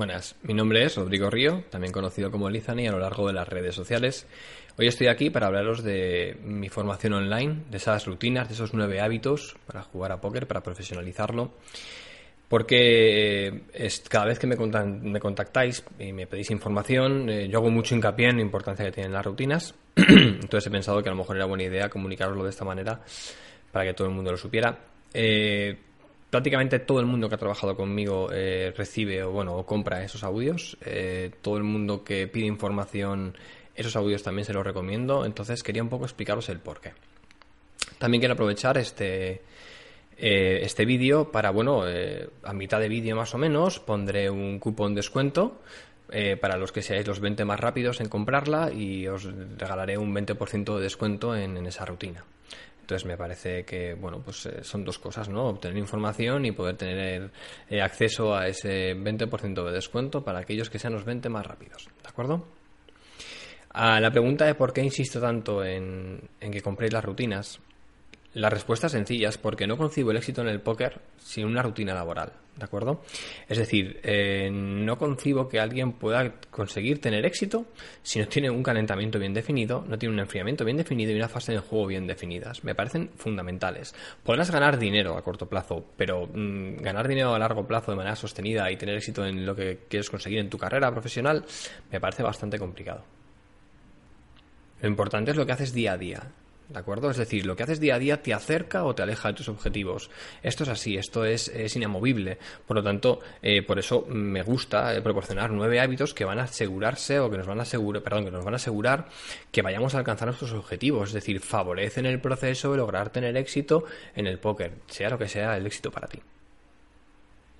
Buenas, mi nombre es Rodrigo Río, también conocido como Lizani a lo largo de las redes sociales. Hoy estoy aquí para hablaros de mi formación online, de esas rutinas, de esos nueve hábitos para jugar a póker, para profesionalizarlo. Porque es, cada vez que me, contactáis y me pedís información, eh, yo hago mucho hincapié en la importancia que tienen las rutinas. Entonces he pensado que a lo mejor era buena idea comunicaroslo de esta manera para que todo el mundo lo supiera. Eh, prácticamente todo el mundo que ha trabajado conmigo eh, recibe o bueno o compra esos audios. Eh, todo el mundo que pide información, esos audios también se los recomiendo. Entonces quería un poco explicaros el porqué. También quiero aprovechar este eh, este vídeo para bueno a mitad de vídeo más o menos pondré un cupón descuento. para los que seáis los 20 más rápidos en comprarla y os regalaré un 20% de descuento en esa rutina. Entonces me parece que, bueno, pues eh, son dos cosas, ¿no? Obtener información y poder tener eh, acceso a ese 20% de descuento para aquellos que sean los 20 más rápidos, ¿de acuerdo? A la pregunta de por qué insisto tanto en, en que compréis las rutinas, la respuesta es sencilla, es porque no concibo el éxito en el póker sin una rutina laboral, ¿de acuerdo? Es decir, eh, no concibo que alguien pueda conseguir tener éxito si no tiene un calentamiento bien definido, no tiene un enfriamiento bien definido y una fase de juego bien definidas. Me parecen fundamentales. Podrás ganar dinero a corto plazo, pero mm, ganar dinero a largo plazo de manera sostenida y tener éxito en lo que quieres conseguir en tu carrera profesional me parece bastante complicado. Lo importante es lo que haces día a día. ¿De acuerdo? Es decir, lo que haces día a día te acerca o te aleja de tus objetivos. Esto es así, esto es, inamovible. Por lo tanto, eh, por eso me gusta eh, proporcionar nueve hábitos que van a asegurarse o que nos van a asegurar, perdón, que nos van a asegurar que vayamos a alcanzar nuestros objetivos. Es decir, favorecen el proceso de lograr tener éxito en el póker, sea lo que sea el éxito para ti.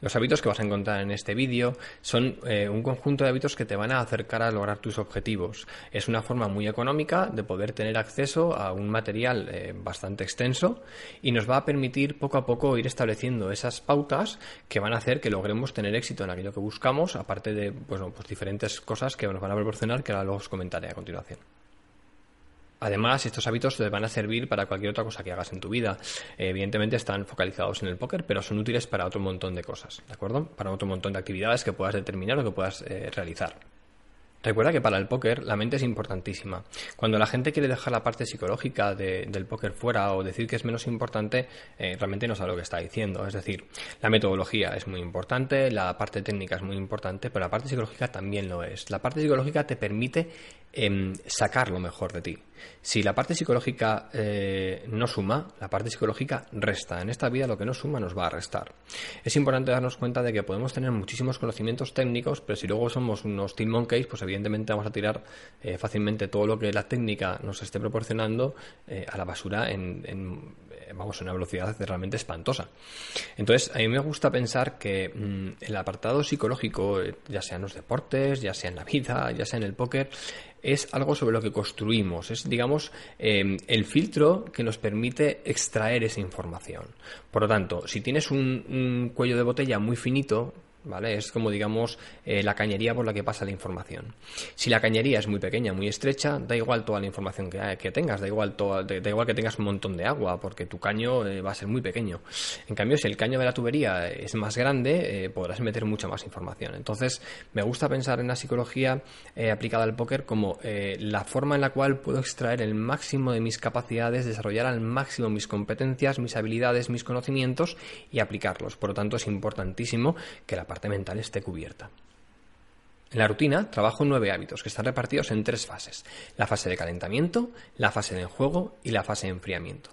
Los hábitos que vas a encontrar en este vídeo son eh, un conjunto de hábitos que te van a acercar a lograr tus objetivos. Es una forma muy económica de poder tener acceso a un material eh, bastante extenso y nos va a permitir poco a poco ir estableciendo esas pautas que van a hacer que logremos tener éxito en aquello que buscamos, aparte de pues diferentes cosas que nos van a proporcionar que ahora los comentaré a continuación. Además, estos hábitos te van a servir para cualquier otra cosa que hagas en tu vida. evidentemente están focalizados en el póker, pero son útiles para otro montón de cosas, ¿de acuerdo? Para otro montón de actividades que puedas determinar o que puedas eh, realizar. Recuerda que para el póker la mente es importantísima. Cuando la gente quiere dejar la parte psicológica del póker fuera o decir que es menos importante, eh, realmente no sabe lo que está diciendo. Es decir, la metodología es muy importante, la parte técnica es muy importante, pero la parte psicológica también lo es. La parte psicológica te permite em, sacar lo mejor de ti. Si la parte psicológica eh, no suma, la parte psicológica resta. En esta vida lo que no suma nos va a restar. Es importante darnos cuenta de que podemos tener muchísimos conocimientos técnicos, pero si luego somos unos team monkeys, pues evidentemente vamos a tirar eh, fácilmente todo lo que la técnica nos esté proporcionando eh, a la basura en, vamos, una velocidad realmente espantosa. Entonces, a mí me gusta pensar que mm, el apartado psicológico, ya sea en los deportes, ya sea en la vida, ya sea en el póker, es algo sobre lo que construimos, es, digamos, em, el filtro que nos permite extraer esa información. Por lo tanto, si tienes un cuello de botella muy finito, ¿vale? Es como, digamos, eh, la cañería por la que pasa la información. Si la cañería es muy pequeña, muy estrecha, da igual toda la información que, que tengas, da igual, da igual que tengas un montón de agua, porque tu caño eh, va a ser muy pequeño. En cambio, si el caño de la tubería es más grande, eh, podrás meter mucha más información. Entonces, me gusta pensar en la psicología aplicada al póker como la forma en la cual puedo extraer el máximo de mis capacidades, desarrollar al máximo mis competencias, mis habilidades, mis conocimientos y aplicarlos. Por lo tanto, es importantísimo que la esté cubierta. En la rutina trabajo nueve hábitos que están repartidos en tres fases. La fase de calentamiento, la fase de juego y la fase de enfriamiento.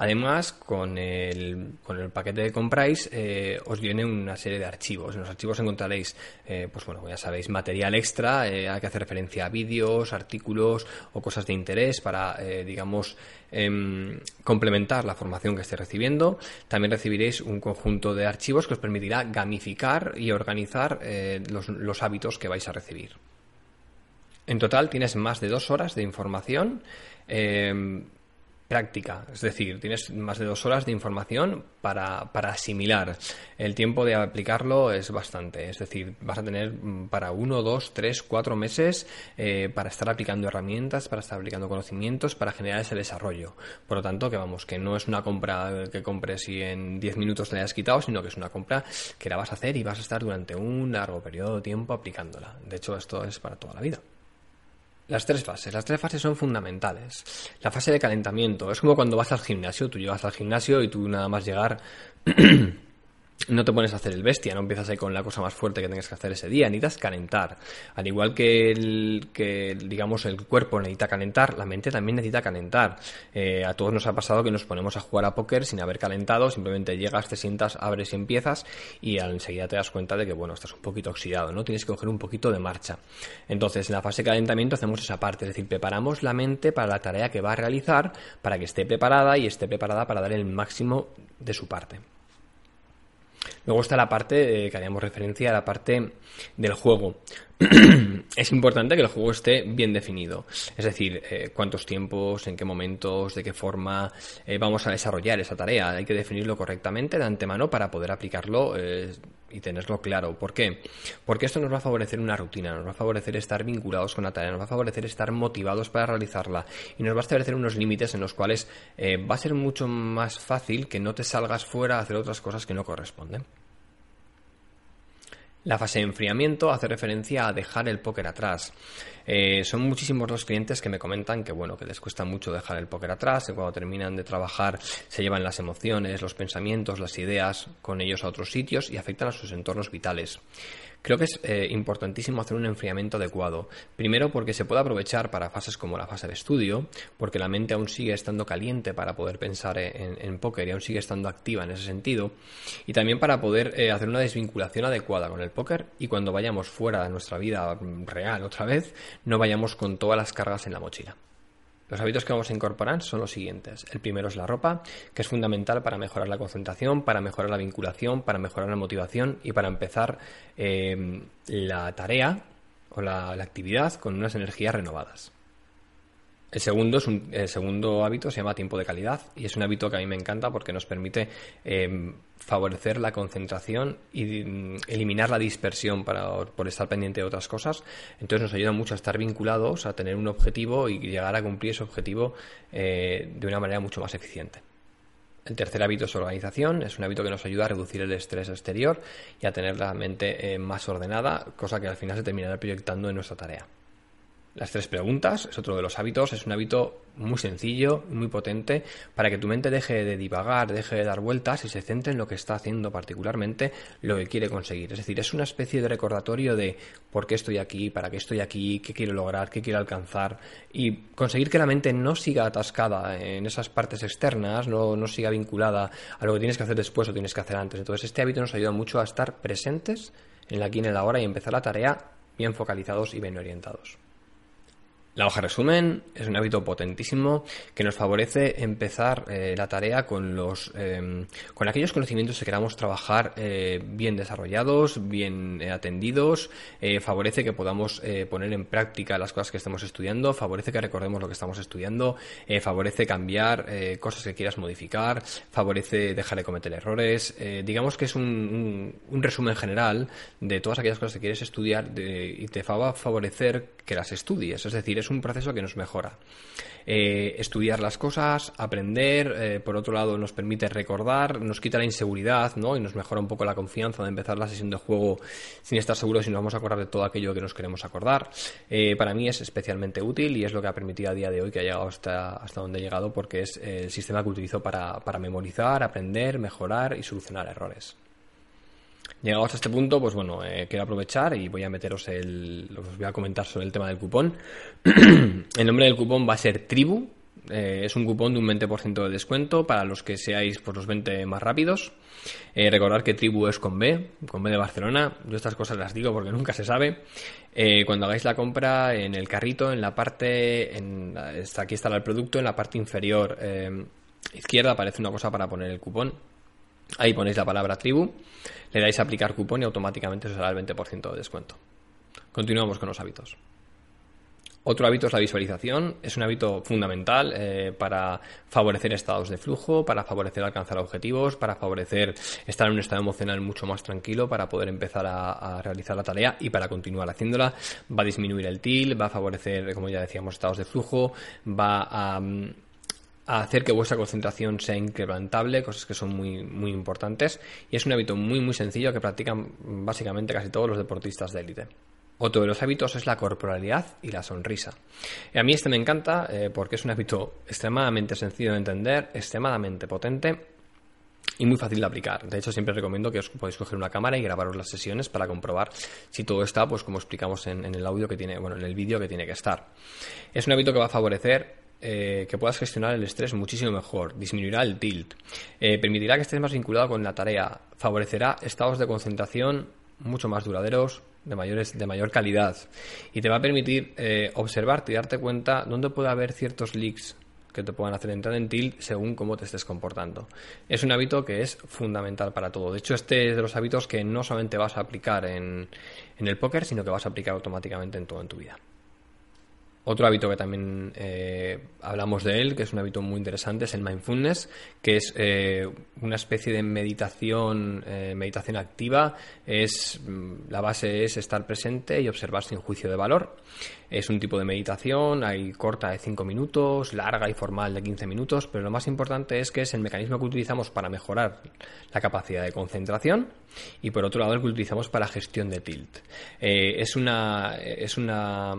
Además, con el, con el paquete que compráis, eh, os viene una serie de archivos. En los archivos encontraréis, eh, pues bueno, ya sabéis, material extra, eh, hay que hacer referencia a vídeos, artículos o cosas de interés para, digamos, em, complementar la formación que estéis recibiendo. También recibiréis un conjunto de archivos que os permitirá gamificar y organizar los, los hábitos que vais a recibir. En total tienes más de dos horas de información em, práctica. Es decir, tienes más de dos horas de información para, para, asimilar. El tiempo de aplicarlo es bastante. Es decir, vas a tener mm, para uno, dos, tres, cuatro meses eh, para estar aplicando herramientas, para estar aplicando conocimientos, para generar ese desarrollo. Por lo tanto, que vamos, que no es una compra que compres y en diez minutos te la hayas quitado, sino que es una compra que la vas a hacer y vas a estar durante un largo periodo de tiempo aplicándola. De hecho, esto es para toda la vida. Las tres fases. Las tres fases son fundamentales. La fase de calentamiento. Es como cuando vas al gimnasio. Tú llegas al gimnasio y tú nada más llegar no te pones a hacer el bestia, no empiezas ahí con la cosa más fuerte que tengas que hacer ese día, necesitas calentar. Al igual que, el, que digamos, el cuerpo necesita calentar, la mente también necesita calentar. Eh, a todos nos ha pasado que nos ponemos a jugar a póker sin haber calentado, simplemente llegas, te sientas, abres y empiezas y enseguida te das cuenta de que, bueno, estás un poquito oxidado, ¿no? Tienes que coger un poquito de marcha. Entonces, en la fase de calentamiento hacemos esa parte, es decir, preparamos la mente para la tarea que va a realizar, para que esté preparada y esté preparada para dar el máximo de su parte. Luego está la parte eh, que haríamos referencia a la parte del juego. es importante que el juego esté bien definido. Es decir, eh, cuántos tiempos, en qué momentos, de qué forma eh, vamos a desarrollar esa tarea. Hay que definirlo correctamente de antemano para poder aplicarlo y tenerlo claro. ¿Por qué? Porque esto nos va a favorecer una rutina, nos va a favorecer estar vinculados con la tarea, nos va a favorecer estar motivados para realizarla y nos va a establecer unos límites en los cuales va a ser mucho más fácil que no te salgas fuera a hacer otras cosas que no corresponden. La fase de enfriamiento hace referencia a dejar el póker atrás. Eh, son muchísimos los clientes que me comentan que bueno, que les cuesta mucho dejar el póker atrás, que cuando terminan de trabajar se llevan las emociones, los pensamientos, las ideas con ellos a otros sitios y afectan a sus entornos vitales. Creo que es eh, importantísimo hacer un enfriamiento adecuado. Primero porque se puede aprovechar para fases como la fase de estudio, porque la mente aún sigue estando caliente para poder pensar en, póker y aún sigue estando activa en ese sentido. Y también para poder eh, hacer una desvinculación adecuada con el póker y cuando vayamos fuera de nuestra vida real otra vez, no vayamos con todas las cargas en la mochila. Los hábitos que vamos a incorporar son los siguientes. El primero es la ropa, que es fundamental para mejorar la concentración, para mejorar la vinculación, para mejorar la motivación y para empezar eh, la tarea o la actividad con unas energías renovadas. El segundo, es un, el segundo hábito se llama tiempo de calidad y es un hábito que a mí me encanta porque nos permite em, favorecer la concentración y mm, eliminar la dispersión para, por estar pendiente de otras cosas. Entonces nos ayuda mucho a estar vinculados, a tener un objetivo y llegar a cumplir ese objetivo eh, de una manera mucho más eficiente. El tercer hábito es organización, es un hábito que nos ayuda a reducir el estrés exterior y a tener la mente eh, más ordenada, cosa que al final se terminará proyectando en nuestra tarea. Las tres preguntas es otro de los hábitos, es un hábito muy sencillo, muy potente, para que tu mente deje de divagar, deje de dar vueltas y se centre en lo que está haciendo particularmente, lo que quiere conseguir. Es decir, es una especie de recordatorio de por qué estoy aquí, para qué estoy aquí, qué quiero lograr, qué quiero alcanzar y conseguir que la mente no siga atascada en esas partes externas, no, no siga vinculada a lo que tienes que hacer después o tienes que hacer antes. Entonces, este hábito nos ayuda mucho a estar presentes en la aquí en la ahora y empezar la tarea bien focalizados y bien orientados. La hoja resumen es un hábito potentísimo que nos favorece empezar eh, la tarea con los em, con aquellos conocimientos que queramos trabajar eh, bien desarrollados, bien eh, atendidos, favorece que podamos poner en práctica las cosas que estemos estudiando, favorece que recordemos lo que estamos estudiando, favorece cambiar cosas que quieras modificar, favorece dejar de cometer errores. digamos que es un, un, resumen general de todas aquellas cosas que quieres estudiar y te va a favorecer que las estudies. Es decir, es un proceso que nos mejora. Eh, estudiar las cosas, aprender, eh, por otro lado nos permite recordar, nos quita la inseguridad, ¿no? Y nos mejora un poco la confianza de empezar la sesión de juego sin estar seguros si nos vamos a acordar de todo aquello que nos queremos acordar. Eh, para mí es especialmente útil y es lo que ha permitido a día de hoy que ha llegado hasta, donde he llegado porque es el sistema que utilizo para memorizar, aprender, mejorar y solucionar errores. Llegados a este punto, pues bueno, eh, quiero aprovechar y voy a meteros el. Os voy a comentar sobre el tema del cupón. el nombre del cupón va a ser Tribu. Eh, es un cupón de un 20% de descuento para los que seáis pues, los 20 más rápidos. Eh, recordar que Tribu es con B, con B de Barcelona. Yo estas cosas las digo porque nunca se sabe. cuando hagáis la compra en el carrito, en la parte. En, aquí estará el producto, en la parte inferior izquierda aparece una cosa para poner el cupón Ahí ponéis la palabra tribu, le dais a aplicar cupón y automáticamente os dará el 20% de descuento. Continuamos con los hábitos. Otro hábito es la visualización. Es un hábito fundamental eh, para favorecer estados de flujo, para favorecer alcanzar objetivos, para favorecer estar en un estado emocional mucho más tranquilo para poder empezar a, realizar la tarea y para continuar haciéndola. Va a disminuir el TIL, va a favorecer, como ya decíamos, estados de flujo, va a hacer que vuestra concentración sea incrementable, cosas que son muy, muy importantes. Y es un hábito muy, muy sencillo que practican básicamente casi todos los deportistas de élite. Otro de los hábitos es la corporalidad y la sonrisa. a mí este me encanta eh, porque es un hábito extremadamente sencillo de entender, extremadamente potente y muy fácil de aplicar. De hecho, siempre recomiendo que os podáis coger una cámara y grabaros las sesiones para comprobar si todo está, pues como explicamos en, el audio que tiene, bueno, en el vídeo que tiene que estar. Es un hábito que va a favorecer eh, que puedas gestionar el estrés muchísimo mejor, disminuirá el tilt, eh, permitirá que estés más vinculado con la tarea, favorecerá estados de concentración mucho más duraderos, de, mayores, de mayor calidad y te va a permitir eh, observarte y darte cuenta dónde puede haber ciertos leaks que te puedan hacer entrar en tilt según cómo te estés comportando. Es un hábito que es fundamental para todo. De hecho, este es de los hábitos que no solamente vas a aplicar en, en el póker, sino que vas a aplicar automáticamente en todo en tu vida. Otro hábito que también eh, hablamos de él, que es un hábito muy interesante, es el mindfulness, que es eh, una especie de meditación, eh, meditación activa. Es mm, la base es estar presente y observar sin juicio de valor. Es un tipo de meditación, hay corta de 5 minutos, larga y formal de 15 minutos, pero lo más importante es que es el mecanismo que utilizamos para mejorar la capacidad de concentración y por otro lado el que utilizamos para gestión de tilt. es una es una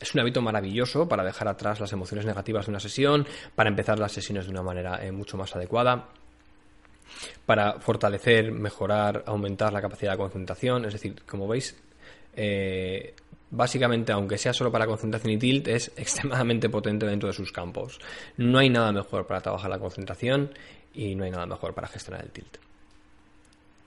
es un hábito maravilloso para dejar atrás las emociones negativas de una sesión, para empezar las sesiones de una manera eh, mucho más adecuada, para fortalecer, mejorar, aumentar la capacidad de concentración. Es decir, como veis, eh, básicamente, aunque sea solo para concentración y tilt, es extremadamente potente dentro de sus campos. No hay nada mejor para trabajar la concentración y no hay nada mejor para gestionar el tilt.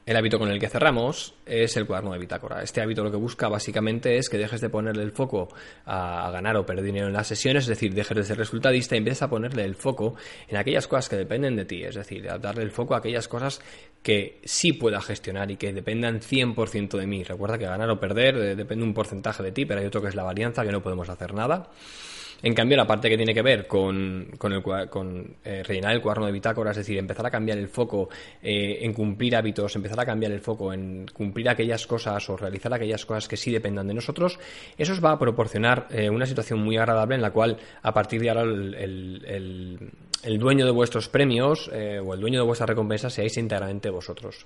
El hábito con el que cerramos es el cuaderno de bitácora. Este hábito lo que busca básicamente es que dejes de ponerle el foco a, ganar o perder dinero en las sesiones, es decir, dejes de ser resultadista y empieces a ponerle el foco en aquellas cosas que dependen de ti, es decir, a darle el foco a aquellas cosas que sí pueda gestionar y que dependan 100% de mí. Recuerda que ganar o perder eh, depende un porcentaje de ti, pero hay otro que es la varianza, que no podemos hacer nada. En cambio, la parte que tiene que ver con, con, el, con eh, rellenar el cuaderno de bitácora, es decir, empezar a cambiar el foco eh, en cumplir hábitos, empezar a cambiar el foco en cumplir aquellas cosas o realizar aquellas cosas que sí dependan de nosotros, eso os va a proporcionar eh, una situación muy agradable en la cual a partir de ahora el, el, dueño de vuestros premios o el dueño de vuestras recompensas seáis íntegramente vosotros.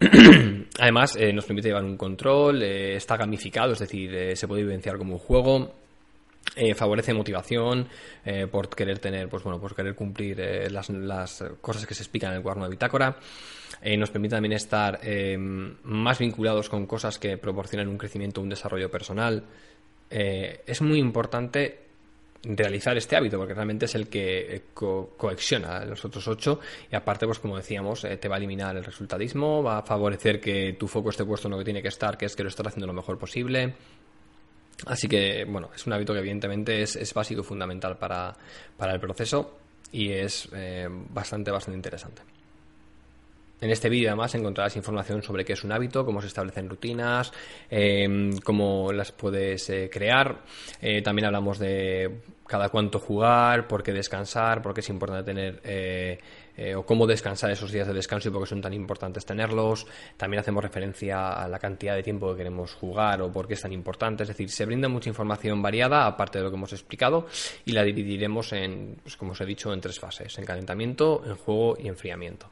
Además, nos permite llevar un control, está gamificado, es decir, se puede vivenciar como un juego eh, favorece motivación eh, por querer tener, pues bueno, por querer cumplir eh, las, las, cosas que se explican en el cuaderno de bitácora. nos permite también estar más vinculados con cosas que proporcionan un crecimiento, un desarrollo personal. es muy importante realizar este hábito porque realmente es el que co coacciona los otros ocho y aparte pues como decíamos te va a eliminar el resultadismo va a favorecer que tu foco esté puesto en lo que tiene que estar que es que lo estás haciendo lo mejor posible Así que, bueno, es un hábito que evidentemente es, básico y fundamental para, el proceso y es eh, bastante, bastante interesante. En este vídeo además encontrarás información sobre qué es un hábito, cómo se establecen rutinas, eh, cómo las puedes eh, crear. también hablamos de cada cuánto jugar, por qué descansar, por qué es importante tener eh, o cómo descansar esos días de descanso y por qué son tan importantes tenerlos. También hacemos referencia a la cantidad de tiempo que queremos jugar o por qué es tan importante. Es decir, se brinda mucha información variada, aparte de lo que hemos explicado, y la dividiremos en, pues, como os he dicho, en tres fases: en calentamiento, en juego y enfriamiento.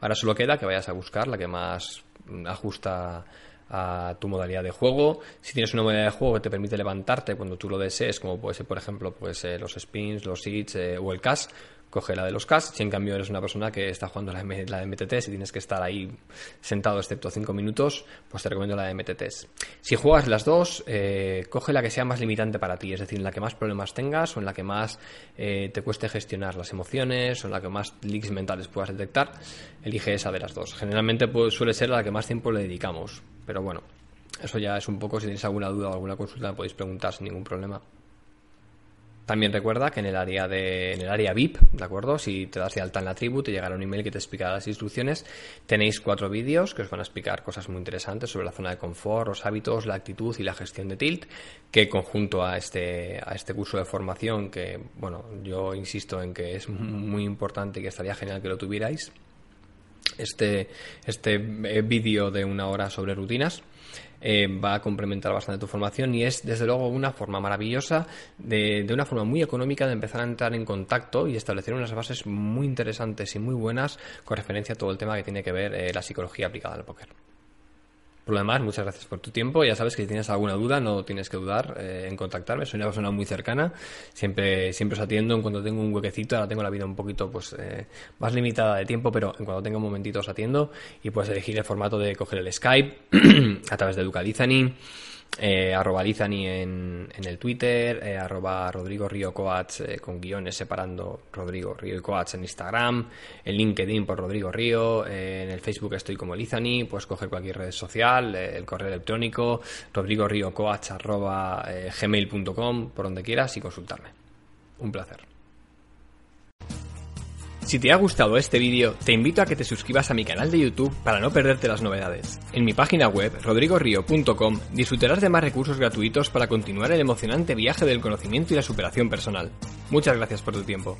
Ahora solo queda que vayas a buscar la que más ajusta a tu modalidad de juego. Si tienes una modalidad de juego que te permite levantarte cuando tú lo desees, como puede ser, por ejemplo, pues, eh, los spins, los hits eh, o el cash, coge la de los CAS. Si en cambio eres una persona que está jugando la, la de MTT, si tienes que estar ahí sentado excepto 5 minutos, pues te recomiendo la de MTT. Si juegas las dos, eh, coge la que sea más limitante para ti, es decir, en la que más problemas tengas o en la que más eh, te cueste gestionar las emociones o en la que más leaks mentales puedas detectar. Elige esa de las dos. Generalmente pues, suele ser la que más tiempo le dedicamos, pero bueno, eso ya es un poco, si tenéis alguna duda o alguna consulta, podéis preguntar sin ningún problema. También recuerda que en el área de, en el área VIP, ¿de acuerdo? Si te das de alta en la tribu, te llegará un email que te explicará las instrucciones. Tenéis cuatro vídeos que os van a explicar cosas muy interesantes sobre la zona de confort, los hábitos, la actitud y la gestión de tilt, que conjunto a este, a este curso de formación, que, bueno, yo insisto en que es muy importante y que estaría genial que lo tuvierais. Este, este eh, vídeo de una hora sobre rutinas eh, va a complementar bastante tu formación y es desde luego una forma maravillosa de, de, una forma muy económica de empezar a entrar en contacto y establecer unas bases muy interesantes y muy buenas con referencia a todo el tema que tiene que ver eh, la psicología aplicada al póker. Por lo demás, muchas gracias por tu tiempo. Ya sabes que si tienes alguna duda, no tienes que dudar eh, en contactarme. Soy una persona muy cercana. Siempre, siempre os atiendo en cuanto tengo un huequecito. Ahora tengo la vida un poquito pues eh, más limitada de tiempo, pero en cuanto tenga un momentito os atiendo. Y puedes elegir el formato de coger el Skype a través de Ducalizani eh, arroba Lizani en, el Twitter, eh, arroba Rodrigo Río Coats eh, con guiones separando Rodrigo Río y Coats en Instagram, en LinkedIn por Rodrigo Río, eh, en el Facebook estoy como Lizani, puedes coger cualquier red social, eh, el correo electrónico, Rodrigo Río Coats arroba gmail.com, por donde quieras y consultarme. Un placer. Si te ha gustado este vídeo, te invito a que te suscribas a mi canal de YouTube para no perderte las novedades. En mi página web, rodrigorio.com, disfrutarás de más recursos gratuitos para continuar el emocionante viaje del conocimiento y la superación personal. Muchas gracias por tu tiempo.